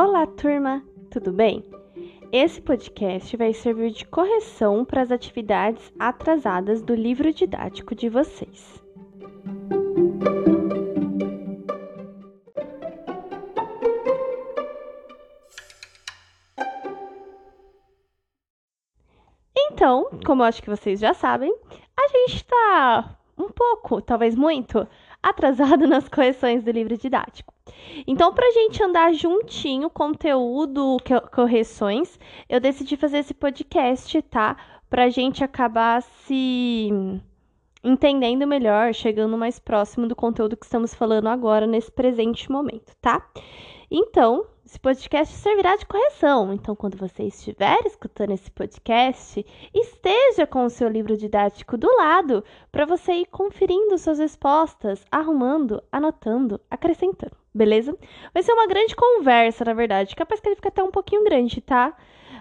Olá, turma! Tudo bem? Esse podcast vai servir de correção para as atividades atrasadas do livro didático de vocês. Então, como eu acho que vocês já sabem, a gente está um pouco, talvez muito, atrasado nas correções do livro didático. Então, para a gente andar juntinho, conteúdo, correções, eu decidi fazer esse podcast, tá? Para a gente acabar se entendendo melhor, chegando mais próximo do conteúdo que estamos falando agora, nesse presente momento, tá? Então, esse podcast servirá de correção. Então, quando você estiver escutando esse podcast, esteja com o seu livro didático do lado para você ir conferindo suas respostas, arrumando, anotando, acrescentando, beleza? Vai ser uma grande conversa, na verdade. Capaz que ele fica até um pouquinho grande, tá?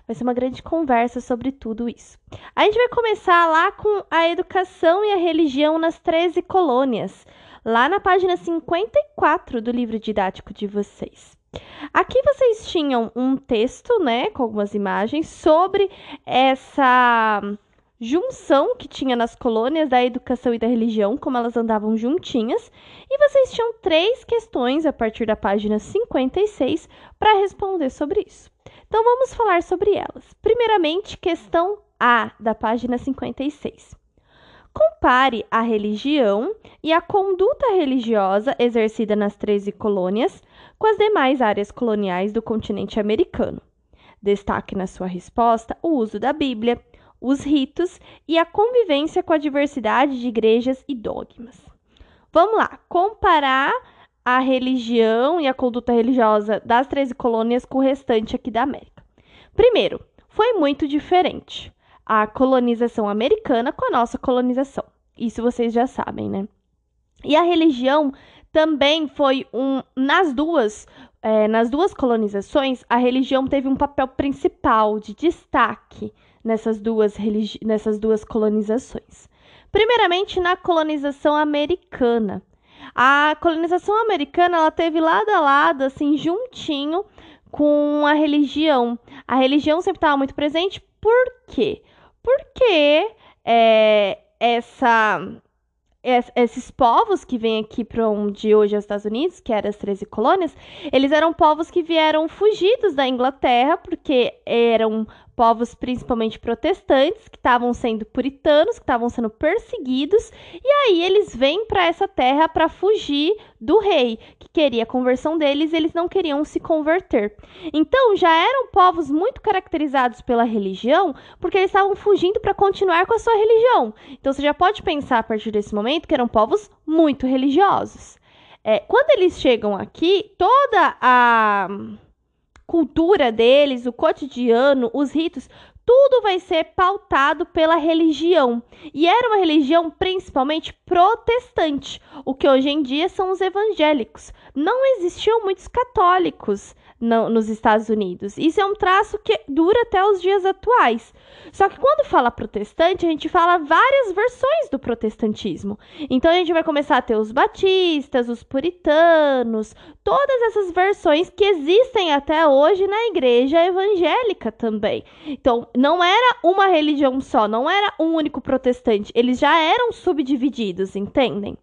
Vai ser uma grande conversa sobre tudo isso. A gente vai começar lá com a educação e a religião nas 13 colônias, lá na página 54 do livro didático de vocês. Aqui vocês tinham um texto, né, com algumas imagens sobre essa junção que tinha nas colônias da educação e da religião, como elas andavam juntinhas, e vocês tinham três questões a partir da página 56 para responder sobre isso. Então vamos falar sobre elas. Primeiramente, questão A da página 56. Compare a religião e a conduta religiosa exercida nas 13 colônias com as demais áreas coloniais do continente americano. Destaque na sua resposta o uso da Bíblia, os ritos e a convivência com a diversidade de igrejas e dogmas. Vamos lá, comparar a religião e a conduta religiosa das 13 colônias com o restante aqui da América. Primeiro, foi muito diferente a colonização americana com a nossa colonização. Isso vocês já sabem, né? E a religião também foi um. Nas duas, é, nas duas colonizações, a religião teve um papel principal de destaque nessas duas, nessas duas colonizações. Primeiramente, na colonização americana. A colonização americana ela teve lado a lado, assim, juntinho com a religião. A religião sempre estava muito presente, por quê? porque é, essa esses povos que vêm aqui para onde hoje é os Estados Unidos, que eram as 13 colônias, eles eram povos que vieram fugidos da Inglaterra, porque eram povos principalmente protestantes, que estavam sendo puritanos, que estavam sendo perseguidos, e aí eles vêm para essa terra para fugir do rei, que queria a conversão deles, eles não queriam se converter. Então, já eram povos muito caracterizados pela religião, porque eles estavam fugindo para continuar com a sua religião. Então, você já pode pensar a partir desse momento que eram povos muito religiosos. É, quando eles chegam aqui, toda a cultura deles, o cotidiano, os ritos, tudo vai ser pautado pela religião. E era uma religião principalmente protestante, o que hoje em dia são os evangélicos. Não existiam muitos católicos no, nos Estados Unidos. Isso é um traço que dura até os dias atuais. Só que quando fala protestante, a gente fala várias versões do protestantismo. Então a gente vai começar a ter os batistas, os puritanos, todas essas versões que existem até hoje na igreja evangélica também. Então, não era uma religião só, não era um único protestante, eles já eram subdivididos, entendem?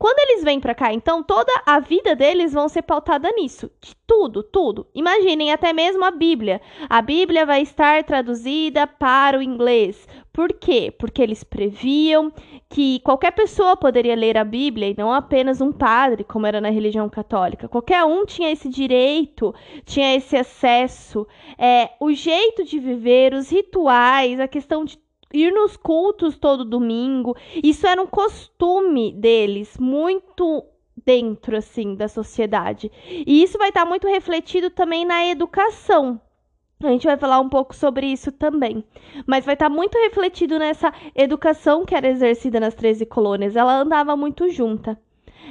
Quando eles vêm para cá, então, toda a vida deles vão ser pautada nisso. De tudo, tudo. Imaginem até mesmo a Bíblia. A Bíblia vai estar traduzida para o inglês. Por quê? Porque eles previam que qualquer pessoa poderia ler a Bíblia e não apenas um padre, como era na religião católica. Qualquer um tinha esse direito, tinha esse acesso. É, o jeito de viver, os rituais, a questão de ir nos cultos todo domingo. Isso era um costume deles, muito dentro assim da sociedade. E isso vai estar muito refletido também na educação. A gente vai falar um pouco sobre isso também. Mas vai estar muito refletido nessa educação que era exercida nas 13 colônias. Ela andava muito junta.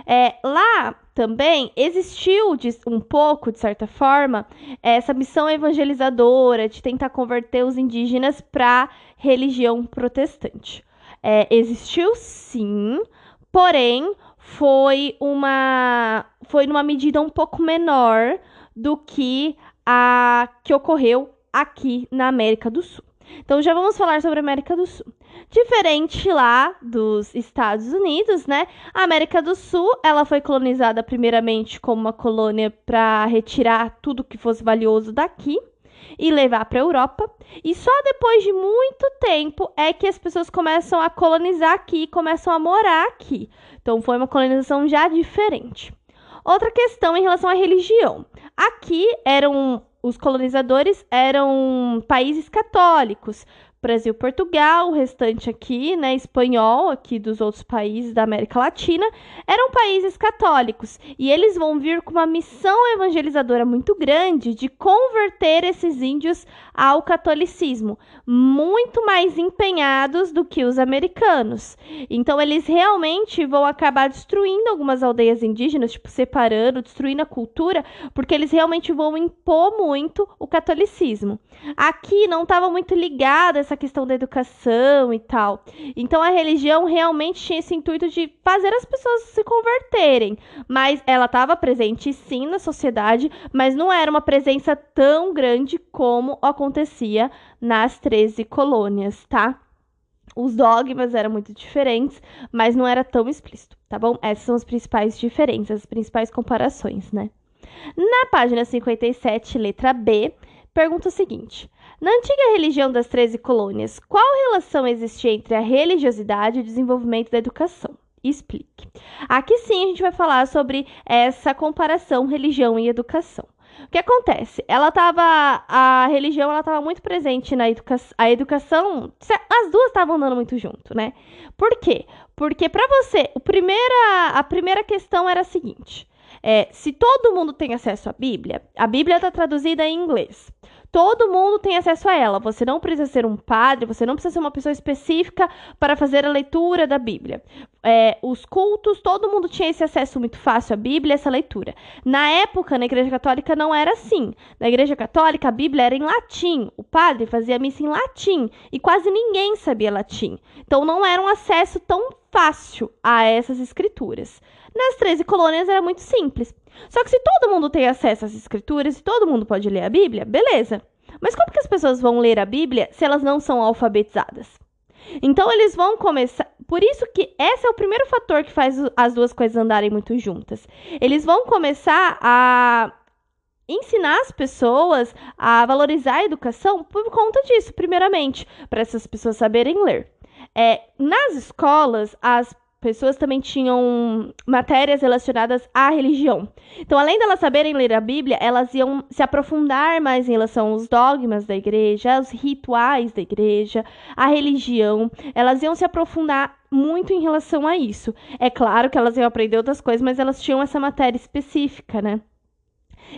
É, lá também existiu um pouco, de certa forma, essa missão evangelizadora de tentar converter os indígenas para religião protestante. É, existiu sim, porém foi uma foi numa medida um pouco menor do que a que ocorreu aqui na América do Sul. Então já vamos falar sobre a América do Sul. Diferente lá dos Estados Unidos, né? A América do Sul, ela foi colonizada primeiramente como uma colônia para retirar tudo que fosse valioso daqui e levar para a Europa. E só depois de muito tempo é que as pessoas começam a colonizar aqui, começam a morar aqui. Então foi uma colonização já diferente. Outra questão em relação à religião. Aqui eram os colonizadores eram países católicos, Brasil, Portugal, o restante aqui, né, espanhol, aqui dos outros países da América Latina, eram países católicos e eles vão vir com uma missão evangelizadora muito grande de converter esses índios ao catolicismo, muito mais empenhados do que os americanos. Então eles realmente vão acabar destruindo algumas aldeias indígenas, tipo separando, destruindo a cultura, porque eles realmente vão impor muito o catolicismo. Aqui não estava muito ligada essa questão da educação e tal. Então a religião realmente tinha esse intuito de fazer as pessoas se converterem, mas ela estava presente sim na sociedade, mas não era uma presença tão grande como acontecia nas 13 colônias, tá? Os dogmas eram muito diferentes, mas não era tão explícito, tá bom? Essas são as principais diferenças, as principais comparações, né? Na página 57, letra B, pergunta o seguinte: na antiga religião das 13 colônias, qual relação existia entre a religiosidade e o desenvolvimento da educação? Explique. Aqui sim a gente vai falar sobre essa comparação religião e educação. O que acontece? Ela estava a religião ela estava muito presente na educação, a educação, as duas estavam andando muito junto, né? Por quê? Porque para você, o primeira, a primeira questão era a seguinte: é, se todo mundo tem acesso à Bíblia, a Bíblia está traduzida em inglês. Todo mundo tem acesso a ela. Você não precisa ser um padre, você não precisa ser uma pessoa específica para fazer a leitura da Bíblia. É, os cultos, todo mundo tinha esse acesso muito fácil à Bíblia, essa leitura. Na época, na Igreja Católica, não era assim. Na Igreja Católica, a Bíblia era em latim. O padre fazia missa em latim e quase ninguém sabia latim. Então, não era um acesso tão fácil a essas escrituras. Nas 13 colônias era muito simples. Só que se todo mundo tem acesso às escrituras e todo mundo pode ler a Bíblia, beleza. Mas como que as pessoas vão ler a Bíblia se elas não são alfabetizadas? Então eles vão começar. Por isso que esse é o primeiro fator que faz as duas coisas andarem muito juntas. Eles vão começar a ensinar as pessoas a valorizar a educação por conta disso, primeiramente, para essas pessoas saberem ler. É, nas escolas, as pessoas também tinham matérias relacionadas à religião. Então, além delas saberem ler a Bíblia, elas iam se aprofundar mais em relação aos dogmas da igreja, aos rituais da igreja, à religião. Elas iam se aprofundar muito em relação a isso. É claro que elas iam aprender outras coisas, mas elas tinham essa matéria específica, né?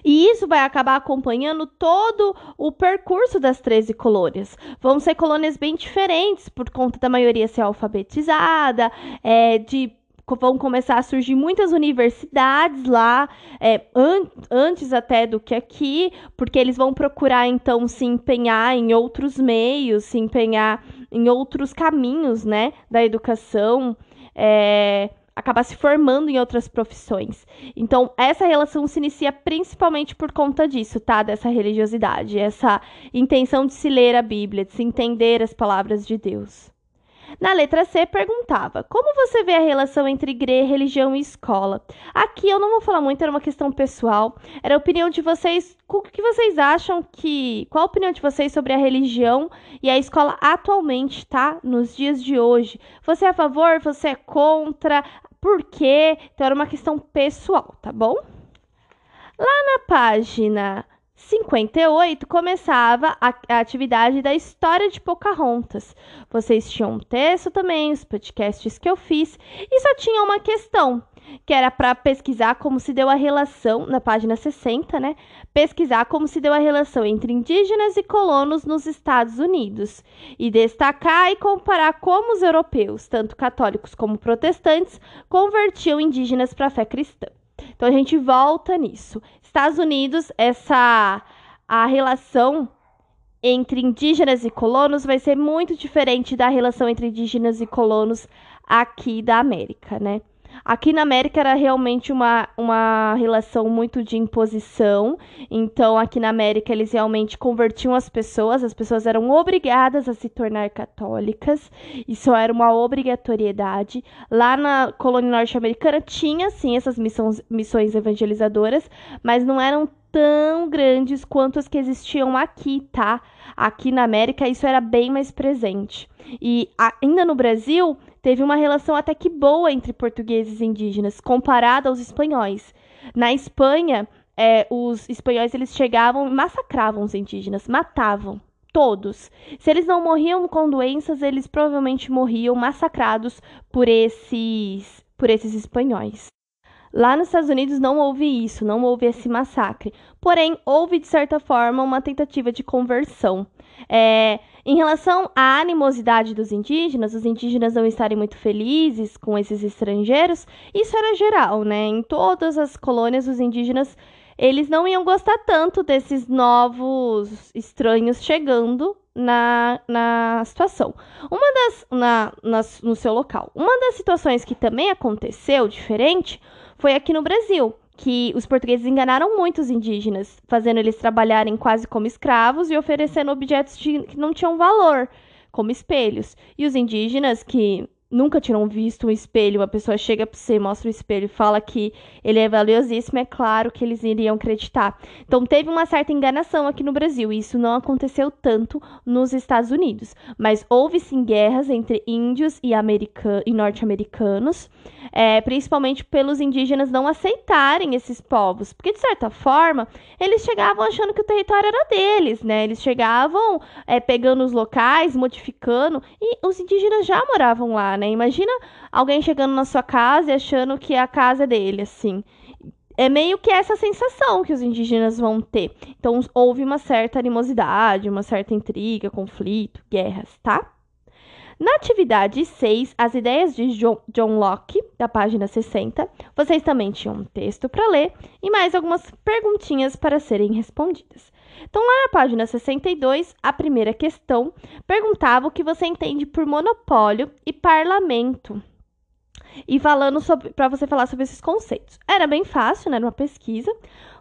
E isso vai acabar acompanhando todo o percurso das 13 colônias. Vão ser colônias bem diferentes, por conta da maioria ser alfabetizada, é, de vão começar a surgir muitas universidades lá, é, an antes até do que aqui, porque eles vão procurar então se empenhar em outros meios, se empenhar em outros caminhos, né, da educação. É, acabar se formando em outras profissões. Então, essa relação se inicia principalmente por conta disso, tá? Dessa religiosidade, essa intenção de se ler a Bíblia, de se entender as palavras de Deus. Na letra C, perguntava: Como você vê a relação entre igreja, religião e escola? Aqui eu não vou falar muito, era uma questão pessoal. Era a opinião de vocês. O que vocês acham que. Qual a opinião de vocês sobre a religião e a escola atualmente, tá? Nos dias de hoje. Você é a favor? Você é contra? Por quê? Então era uma questão pessoal, tá bom? Lá na página 58 começava a, a, atividade da história de Pocahontas. Vocês tinham um texto também, os podcasts que eu fiz, e só tinha uma questão, que era para pesquisar como se deu a relação, na página 60, né? Pesquisar como se deu a relação entre indígenas e colonos nos Estados Unidos, e destacar e comparar como os europeus, tanto católicos como protestantes, convertiam indígenas para a fé cristã. Então a gente volta nisso. Estados Unidos, essa a relação entre indígenas e colonos vai ser muito diferente da relação entre indígenas e colonos aqui da América, né? Aqui na América era realmente uma, uma relação muito de imposição. Então, aqui na América, eles realmente convertiam as pessoas, as pessoas eram obrigadas a se tornar católicas. Isso era uma obrigatoriedade. Lá na colônia norte-americana tinha, sim, essas missões, missões evangelizadoras, mas não eram tão grandes quanto as que existiam aqui, tá? Aqui na América isso era bem mais presente. E ainda no Brasil teve uma relação até que boa entre portugueses e indígenas, comparada aos espanhóis. Na Espanha, é, os espanhóis eles chegavam e massacravam os indígenas, matavam todos. Se eles não morriam com doenças, eles provavelmente morriam massacrados por esses por esses espanhóis. Lá nos Estados Unidos não houve isso, não houve esse massacre. Porém, houve, de certa forma, uma tentativa de conversão. É, em relação à animosidade dos indígenas, os indígenas não estarem muito felizes com esses estrangeiros, isso era geral, né? Em todas as colônias, os indígenas eles não iam gostar tanto desses novos estranhos chegando na, na situação. Uma das. Na, na, no seu local. Uma das situações que também aconteceu diferente foi aqui no Brasil, que os portugueses enganaram muitos indígenas, fazendo eles trabalharem quase como escravos e oferecendo objetos de, que não tinham valor, como espelhos. E os indígenas que nunca tinham visto um espelho, uma pessoa chega para você, mostra o espelho e fala que ele é valiosíssimo, é claro que eles iriam acreditar. Então teve uma certa enganação aqui no Brasil, e isso não aconteceu tanto nos Estados Unidos, mas houve sim guerras entre índios e, e norte-americanos, é, principalmente pelos indígenas não aceitarem esses povos, porque de certa forma eles chegavam achando que o território era deles, né? Eles chegavam é, pegando os locais, modificando, e os indígenas já moravam lá, né? Imagina alguém chegando na sua casa e achando que a casa é dele, assim. É meio que essa sensação que os indígenas vão ter. Então, houve uma certa animosidade, uma certa intriga, conflito, guerras, tá? Na atividade 6, as ideias de John Locke, da página 60, vocês também tinham um texto para ler e mais algumas perguntinhas para serem respondidas. Então, lá na página 62, a primeira questão perguntava o que você entende por monopólio e parlamento. E falando para você falar sobre esses conceitos. Era bem fácil, né? Numa pesquisa.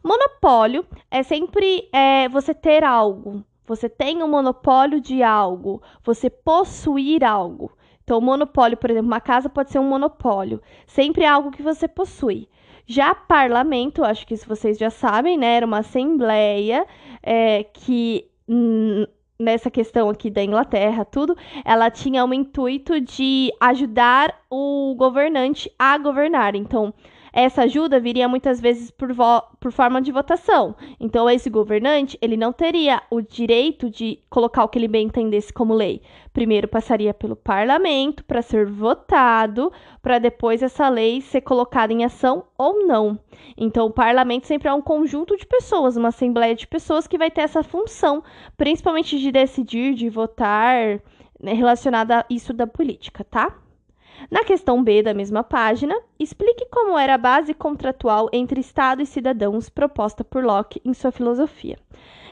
Monopólio é sempre é, você ter algo. Você tem um monopólio de algo. Você possuir algo. Então, monopólio, por exemplo, uma casa pode ser um monopólio. Sempre é algo que você possui. Já parlamento, acho que isso vocês já sabem, né? Era uma assembleia é, que nessa questão aqui da Inglaterra, tudo, ela tinha o intuito de ajudar o governante a governar. Então, essa ajuda viria muitas vezes por, por forma de votação. Então, esse governante, ele não teria o direito de colocar o que ele bem entendesse como lei. Primeiro passaria pelo parlamento para ser votado, para depois essa lei ser colocada em ação ou não. Então, o parlamento sempre é um conjunto de pessoas, uma assembleia de pessoas que vai ter essa função, principalmente de decidir, de votar, né, relacionada a isso da política, tá? Na questão B da mesma página, explique como era a base contratual entre Estado e cidadãos proposta por Locke em sua filosofia.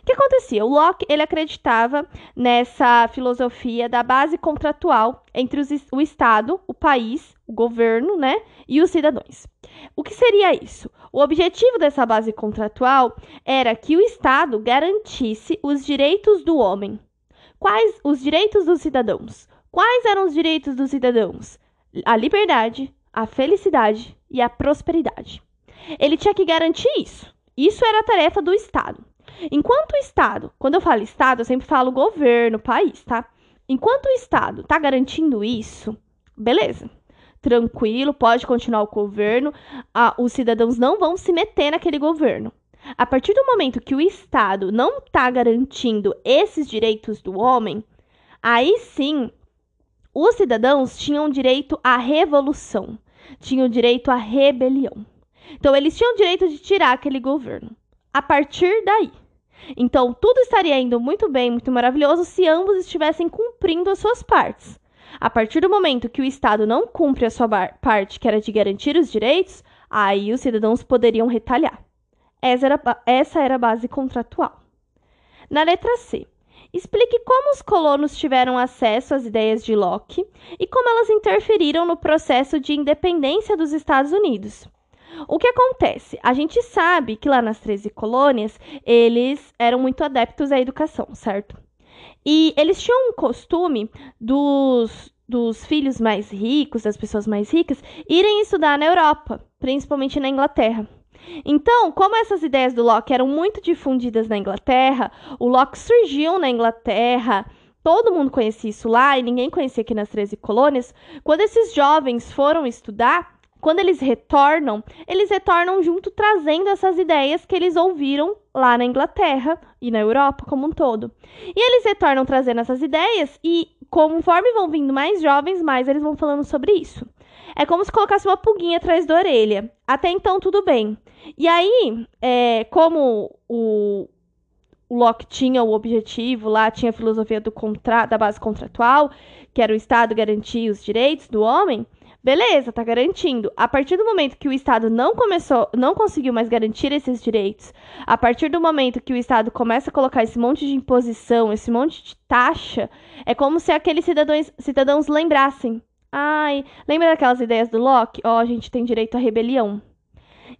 O que acontecia? O Locke ele acreditava nessa filosofia da base contratual entre os, o Estado, o país, o governo, né, e os cidadãos. O que seria isso? O objetivo dessa base contratual era que o Estado garantisse os direitos do homem. Quais os direitos dos cidadãos? Quais eram os direitos dos cidadãos? A liberdade, a felicidade e a prosperidade. Ele tinha que garantir isso. Isso era a tarefa do Estado. Enquanto o Estado, quando eu falo Estado, eu sempre falo governo, país, tá? Enquanto o Estado está garantindo isso, beleza. Tranquilo, pode continuar o governo, ah, os cidadãos não vão se meter naquele governo. A partir do momento que o Estado não está garantindo esses direitos do homem, aí sim os cidadãos tinham direito à revolução, tinham direito à rebelião. Então, eles tinham direito de tirar aquele governo. A partir daí. Então, tudo estaria indo muito bem, muito maravilhoso se ambos estivessem cumprindo as suas partes. A partir do momento que o Estado não cumpre a sua parte, que era de garantir os direitos, aí os cidadãos poderiam retalhar. Essa era, essa era a base contratual. Na letra C, Explique como os colonos tiveram acesso às ideias de Locke e como elas interferiram no processo de independência dos Estados Unidos. O que acontece? A gente sabe que lá nas 13 colônias eles eram muito adeptos à educação, certo? E eles tinham um costume dos, dos filhos mais ricos, das pessoas mais ricas, irem estudar na Europa, principalmente na Inglaterra. Então, como essas ideias do Locke eram muito difundidas na Inglaterra, o Locke surgiu na Inglaterra, todo mundo conhecia isso lá e ninguém conhecia aqui nas 13 colônias. Quando esses jovens foram estudar, quando eles retornam, eles retornam junto trazendo essas ideias que eles ouviram lá na Inglaterra e na Europa como um todo. E eles retornam trazendo essas ideias e conforme vão vindo mais jovens, mais eles vão falando sobre isso. É como se colocasse uma pulguinha atrás da orelha. Até então, tudo bem. E aí, é, como o, o Locke tinha o objetivo lá, tinha a filosofia do contra, da base contratual, que era o Estado garantir os direitos do homem, beleza, tá garantindo. A partir do momento que o Estado não começou, não conseguiu mais garantir esses direitos, a partir do momento que o Estado começa a colocar esse monte de imposição, esse monte de taxa, é como se aqueles cidadãos, cidadãos lembrassem Ai, lembra daquelas ideias do Locke? Ó, oh, a gente tem direito à rebelião.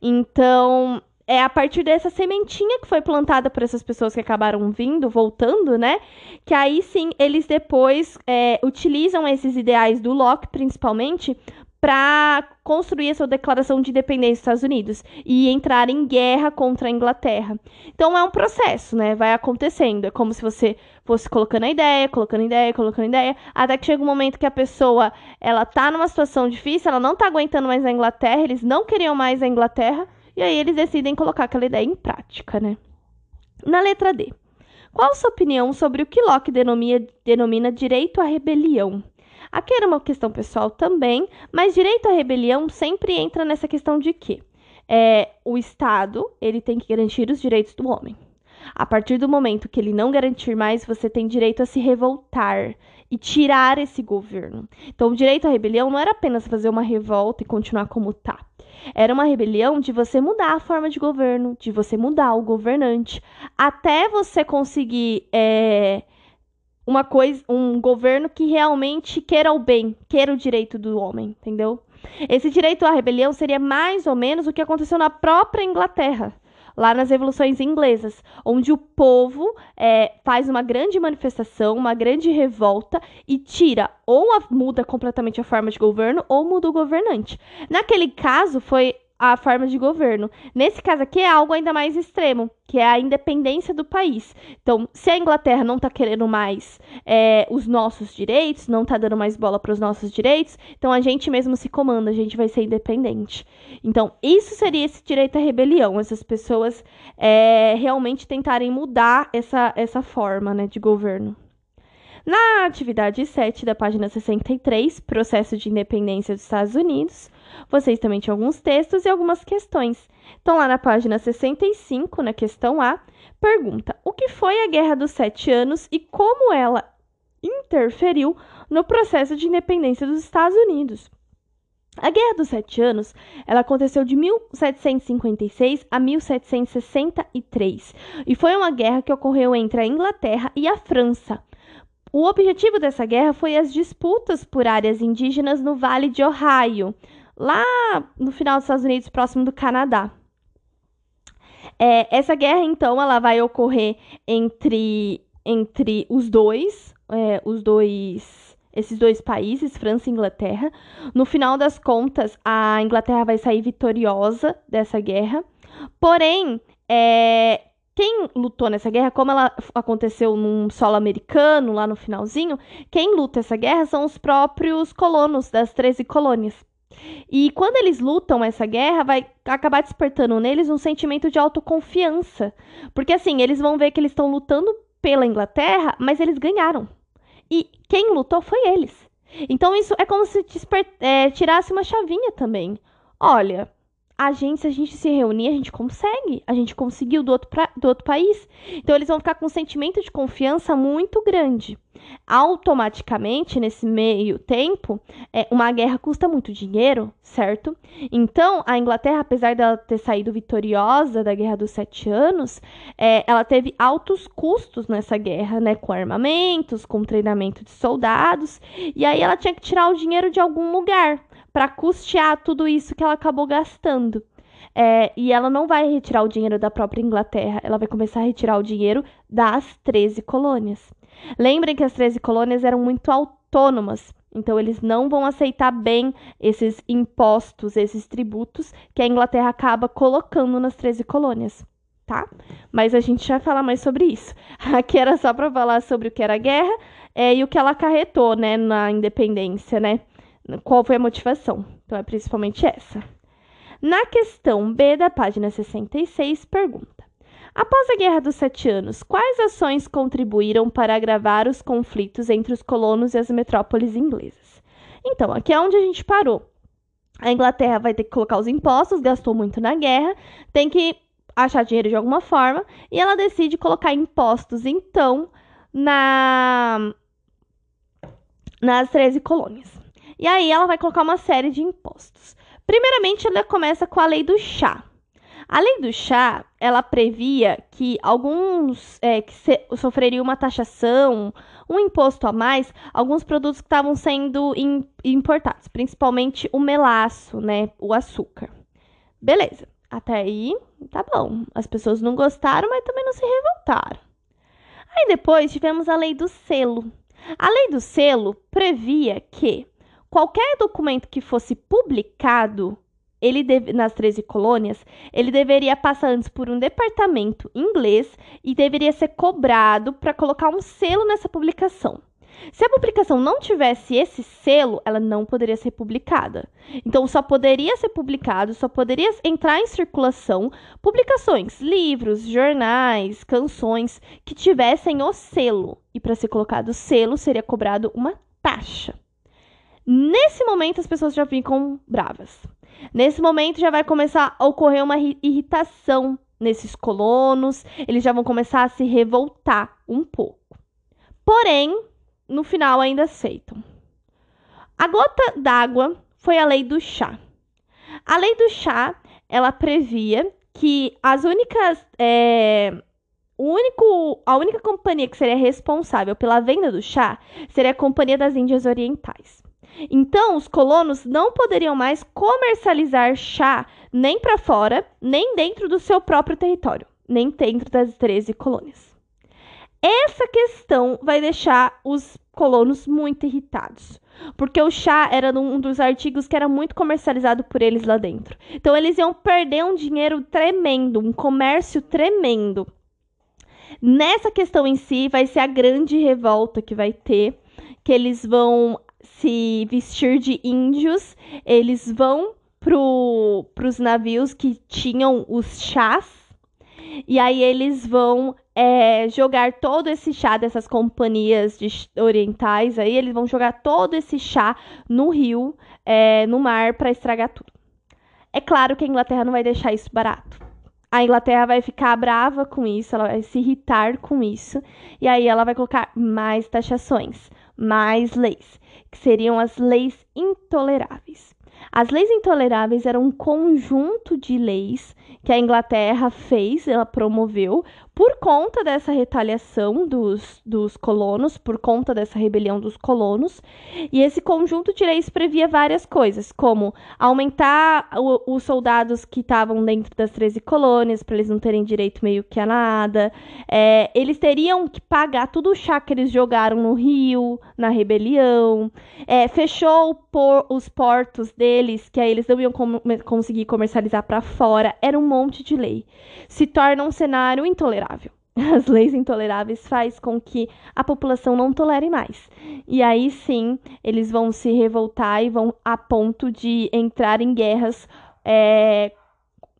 Então, é a partir dessa sementinha que foi plantada por essas pessoas que acabaram vindo, voltando, né? Que aí sim eles depois é, utilizam esses ideais do Locke, principalmente, para construir a sua declaração de independência dos Estados Unidos e entrar em guerra contra a Inglaterra. Então é um processo, né? Vai acontecendo. É como se você fosse colocando a ideia, colocando ideia, colocando ideia, até que chega um momento que a pessoa ela tá numa situação difícil, ela não tá aguentando mais a Inglaterra, eles não queriam mais a Inglaterra, e aí eles decidem colocar aquela ideia em prática, né? Na letra D. Qual a sua opinião sobre o que Locke denomina, denomina direito à rebelião? Aqui era uma questão pessoal também, mas direito à rebelião sempre entra nessa questão de que é, o Estado ele tem que garantir os direitos do homem. A partir do momento que ele não garantir mais, você tem direito a se revoltar e tirar esse governo. Então, o direito à rebelião não era apenas fazer uma revolta e continuar como tá. Era uma rebelião de você mudar a forma de governo, de você mudar o governante, até você conseguir é, uma coisa, um governo que realmente queira o bem, queira o direito do homem, entendeu? Esse direito à rebelião seria mais ou menos o que aconteceu na própria Inglaterra, lá nas revoluções inglesas, onde o povo é, faz uma grande manifestação, uma grande revolta e tira ou a, muda completamente a forma de governo ou muda o governante. Naquele caso, foi a forma de governo. Nesse caso aqui é algo ainda mais extremo, que é a independência do país. Então, se a Inglaterra não está querendo mais é, os nossos direitos, não está dando mais bola para os nossos direitos, então a gente mesmo se comanda, a gente vai ser independente. Então, isso seria esse direito à rebelião, essas pessoas é, realmente tentarem mudar essa, essa forma né, de governo. Na atividade 7 da página 63, Processo de Independência dos Estados Unidos, vocês também tinham alguns textos e algumas questões. Então, lá na página 65, na questão A, pergunta: O que foi a Guerra dos Sete Anos e como ela interferiu no processo de independência dos Estados Unidos? A Guerra dos Sete Anos ela aconteceu de 1756 a 1763 e foi uma guerra que ocorreu entre a Inglaterra e a França. O objetivo dessa guerra foi as disputas por áreas indígenas no Vale de Ohio, lá no final dos Estados Unidos, próximo do Canadá. É, essa guerra, então, ela vai ocorrer entre, entre os dois, é, os dois, esses dois países, França e Inglaterra. No final das contas, a Inglaterra vai sair vitoriosa dessa guerra. Porém, é, quem lutou nessa guerra, como ela aconteceu num solo americano, lá no finalzinho, quem luta essa guerra são os próprios colonos das 13 colônias. E quando eles lutam essa guerra, vai acabar despertando neles um sentimento de autoconfiança. Porque assim, eles vão ver que eles estão lutando pela Inglaterra, mas eles ganharam. E quem lutou foi eles. Então isso é como se é, tirasse uma chavinha também. Olha, a gente, se a gente se reunir, a gente consegue. A gente conseguiu do outro, pra, do outro país. Então, eles vão ficar com um sentimento de confiança muito grande. Automaticamente, nesse meio tempo, é, uma guerra custa muito dinheiro, certo? Então, a Inglaterra, apesar dela ter saído vitoriosa da Guerra dos Sete Anos, é, ela teve altos custos nessa guerra, né? Com armamentos, com treinamento de soldados. E aí ela tinha que tirar o dinheiro de algum lugar para custear tudo isso que ela acabou gastando. É, e ela não vai retirar o dinheiro da própria Inglaterra, ela vai começar a retirar o dinheiro das 13 colônias. Lembrem que as 13 colônias eram muito autônomas, então eles não vão aceitar bem esses impostos, esses tributos que a Inglaterra acaba colocando nas 13 colônias, tá? Mas a gente vai falar mais sobre isso. Aqui era só para falar sobre o que era a guerra é, e o que ela acarretou, né, na independência, né? Qual foi a motivação. Então, é principalmente essa. Na questão B da página 66, pergunta: Após a Guerra dos Sete Anos, quais ações contribuíram para agravar os conflitos entre os colonos e as metrópoles inglesas? Então, aqui é onde a gente parou. A Inglaterra vai ter que colocar os impostos, gastou muito na guerra, tem que achar dinheiro de alguma forma, e ela decide colocar impostos, então, na nas 13 colônias. E aí ela vai colocar uma série de impostos. Primeiramente, ela começa com a lei do chá. A lei do chá, ela previa que alguns é, que se, sofreriam uma taxação, um imposto a mais, alguns produtos que estavam sendo in, importados, principalmente o melaço, né, o açúcar. Beleza, até aí tá bom. As pessoas não gostaram, mas também não se revoltaram. Aí depois tivemos a lei do selo. A lei do selo previa que qualquer documento que fosse publicado ele deve, nas 13 colônias, ele deveria passar antes por um departamento inglês e deveria ser cobrado para colocar um selo nessa publicação. Se a publicação não tivesse esse selo, ela não poderia ser publicada. Então, só poderia ser publicado, só poderia entrar em circulação publicações, livros, jornais, canções que tivessem o selo. E para ser colocado o selo, seria cobrado uma taxa. Nesse momento, as pessoas já ficam bravas. Nesse momento, já vai começar a ocorrer uma irritação nesses colonos, eles já vão começar a se revoltar um pouco. Porém, no final ainda aceitam. A gota d'água foi a lei do chá. A lei do chá, ela previa que as únicas é, o único, a única companhia que seria responsável pela venda do chá seria a Companhia das Índias Orientais. Então, os colonos não poderiam mais comercializar chá nem para fora, nem dentro do seu próprio território, nem dentro das 13 colônias. Essa questão vai deixar os colonos muito irritados, porque o chá era um dos artigos que era muito comercializado por eles lá dentro. Então, eles iam perder um dinheiro tremendo, um comércio tremendo. Nessa questão em si, vai ser a grande revolta que vai ter, que eles vão se vestir de índios, eles vão para os navios que tinham os chás, e aí eles vão é, jogar todo esse chá dessas companhias de, orientais, aí eles vão jogar todo esse chá no rio, é, no mar, para estragar tudo. É claro que a Inglaterra não vai deixar isso barato. A Inglaterra vai ficar brava com isso, ela vai se irritar com isso, e aí ela vai colocar mais taxações, mais leis que seriam as leis intoleráveis. As leis intoleráveis eram um conjunto de leis que a Inglaterra fez, ela promoveu, por conta dessa retaliação dos, dos colonos, por conta dessa rebelião dos colonos. E esse conjunto de leis previa várias coisas, como aumentar o, os soldados que estavam dentro das 13 colônias, para eles não terem direito meio que a nada. É, eles teriam que pagar tudo o chá que eles jogaram no rio, na rebelião. É, fechou por, os portos deles, que aí eles não iam com, conseguir comercializar para fora. Era um monte de lei. Se torna um cenário intolerável intolerável. As leis intoleráveis faz com que a população não tolere mais. E aí sim, eles vão se revoltar e vão a ponto de entrar em guerras é,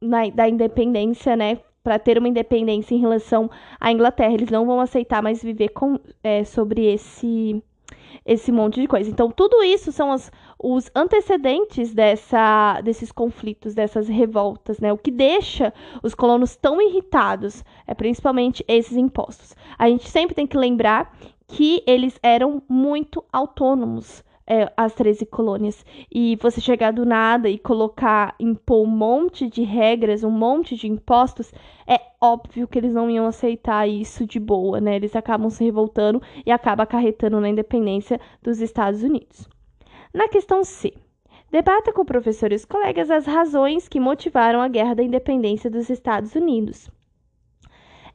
na, da independência, né? Para ter uma independência em relação à Inglaterra. Eles não vão aceitar mais viver com, é, sobre esse esse monte de coisa. Então, tudo isso são as, os antecedentes dessa, desses conflitos, dessas revoltas, né? O que deixa os colonos tão irritados é principalmente esses impostos. A gente sempre tem que lembrar que eles eram muito autônomos é, as 13 colônias. E você chegar do nada e colocar, impor um monte de regras, um monte de impostos, é óbvio que eles não iam aceitar isso de boa, né? Eles acabam se revoltando e acaba acarretando na independência dos Estados Unidos. Na questão C. Debata com professores e colegas as razões que motivaram a Guerra da Independência dos Estados Unidos.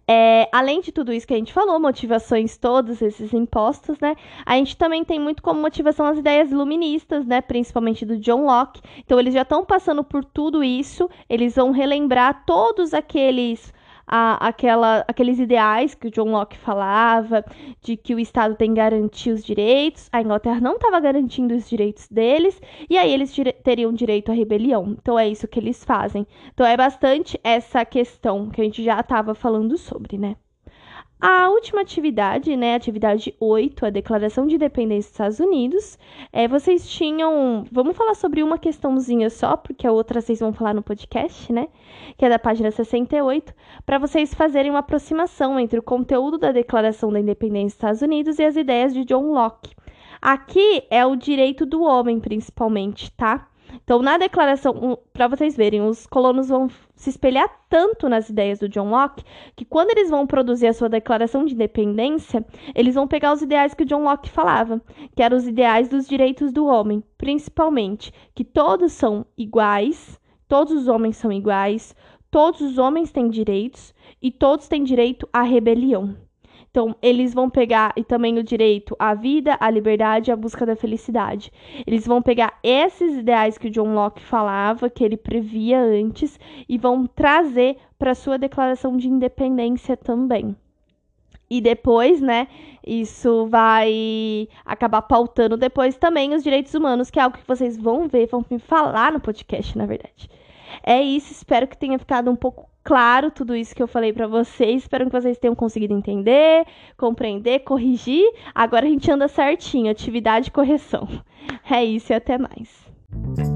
É, além de tudo isso que a gente falou, motivações todos esses impostos, né? A gente também tem muito como motivação as ideias iluministas, né? Principalmente do John Locke. Então eles já estão passando por tudo isso, eles vão relembrar todos aqueles a, aquela, aqueles ideais que o John Locke falava, de que o Estado tem que garantir os direitos, a Inglaterra não estava garantindo os direitos deles, e aí eles dire teriam direito à rebelião. Então é isso que eles fazem. Então é bastante essa questão que a gente já estava falando sobre, né? A última atividade, né, atividade 8, a Declaração de Independência dos Estados Unidos, é, vocês tinham. Vamos falar sobre uma questãozinha só, porque a outra vocês vão falar no podcast, né? Que é da página 68, para vocês fazerem uma aproximação entre o conteúdo da Declaração da Independência dos Estados Unidos e as ideias de John Locke. Aqui é o direito do homem, principalmente, tá? Então, na declaração, para vocês verem, os colonos vão se espelhar tanto nas ideias do John Locke que quando eles vão produzir a sua declaração de independência, eles vão pegar os ideais que o John Locke falava, que eram os ideais dos direitos do homem, principalmente que todos são iguais, todos os homens são iguais, todos os homens têm direitos e todos têm direito à rebelião. Então, eles vão pegar e também o direito à vida, à liberdade e à busca da felicidade. Eles vão pegar esses ideais que o John Locke falava, que ele previa antes, e vão trazer para sua declaração de independência também. E depois, né, isso vai acabar pautando depois também os direitos humanos, que é algo que vocês vão ver, vão me falar no podcast, na verdade. É isso, espero que tenha ficado um pouco claro tudo isso que eu falei para vocês. Espero que vocês tenham conseguido entender, compreender, corrigir. Agora a gente anda certinho, atividade e correção. É isso e até mais.